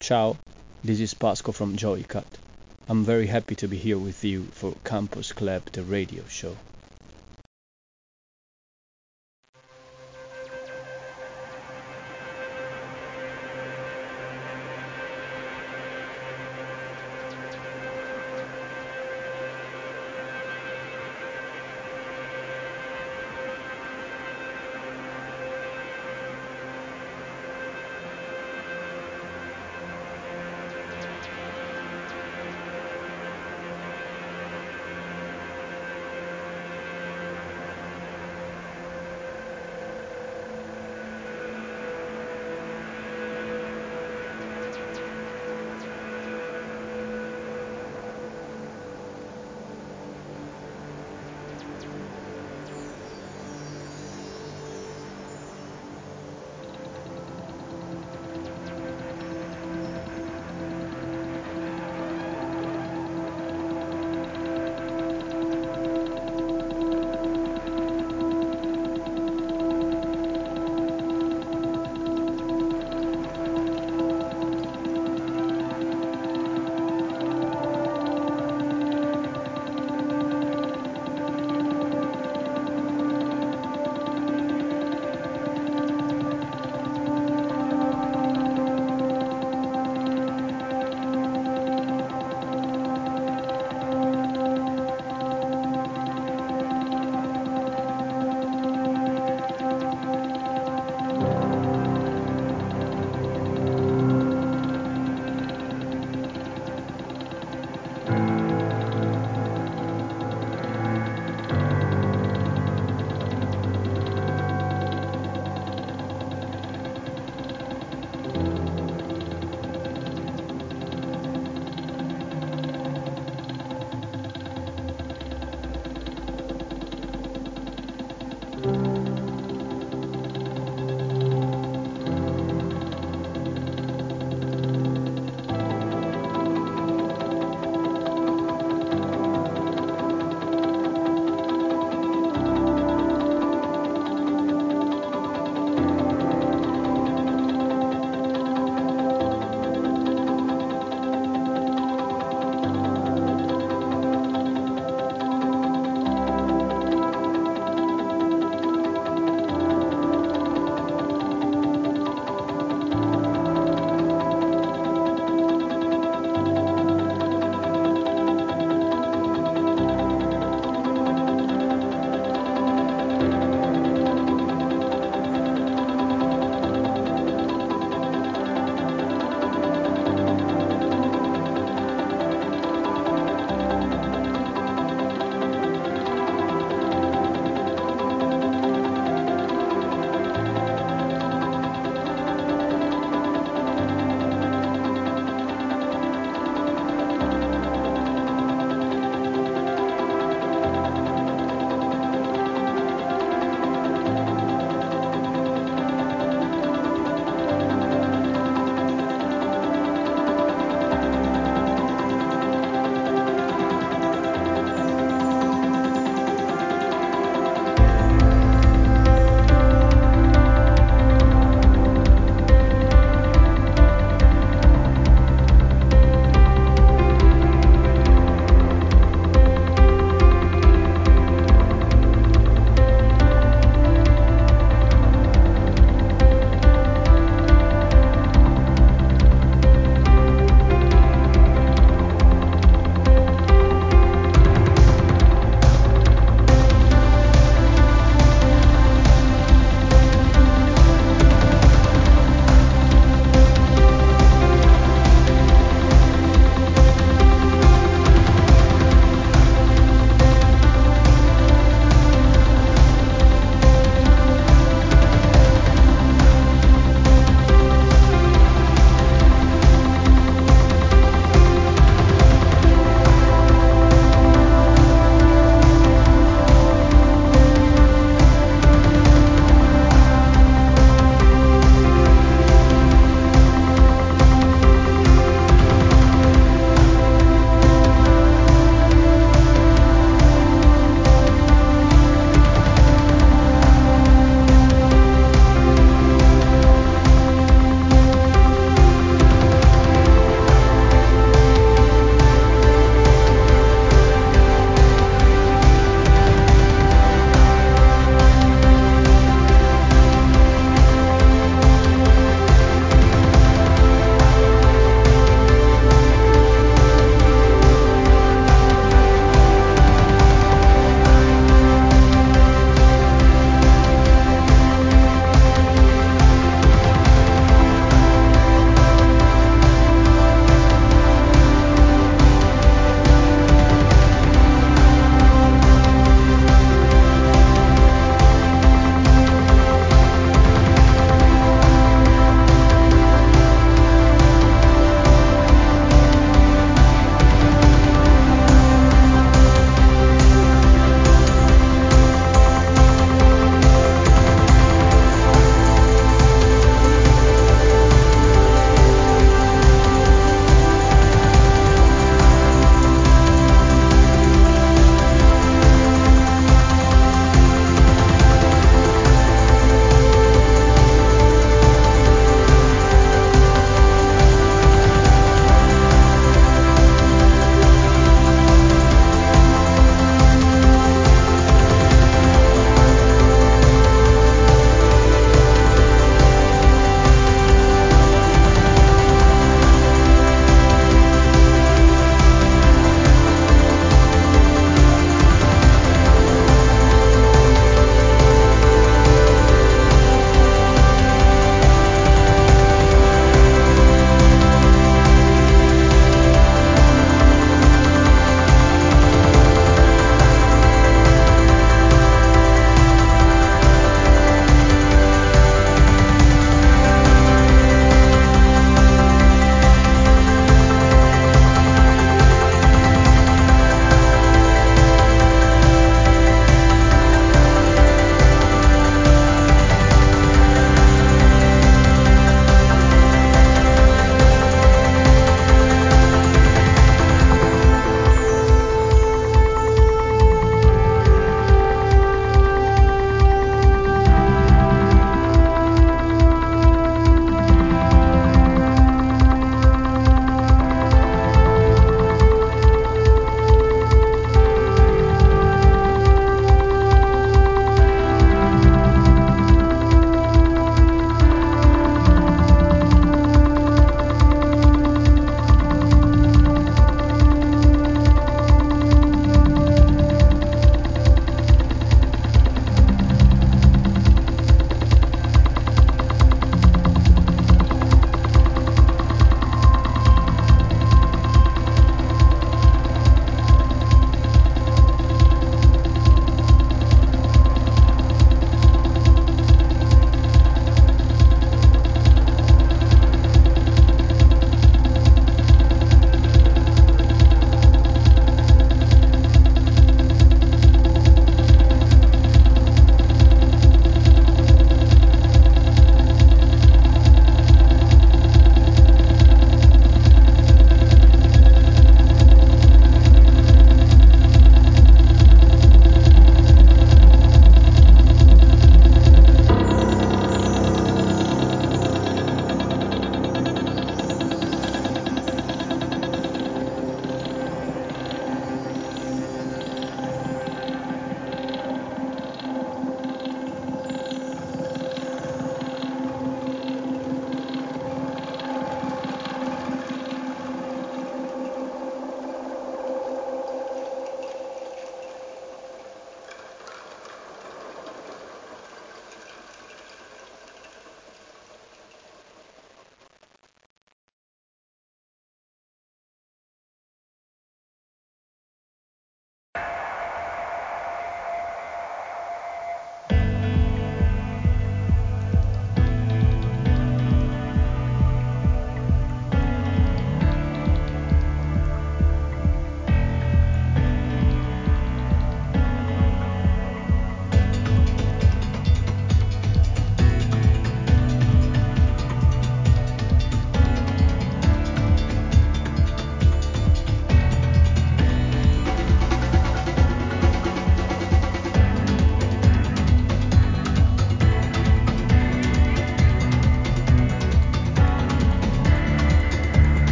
Ciao, this is Pasco from Joycut. I'm very happy to be here with you for Campus Club, the radio show.